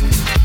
Peace.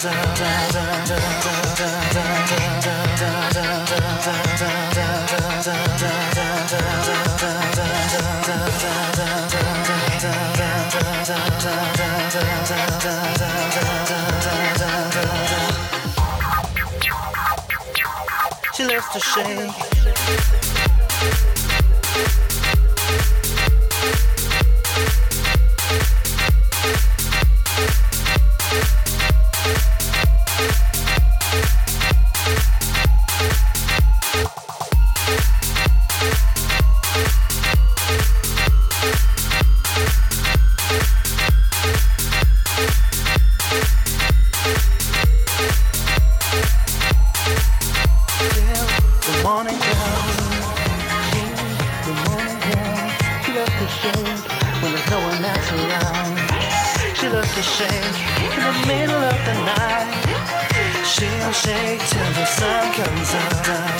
She loves to shake. stay till the sun comes up.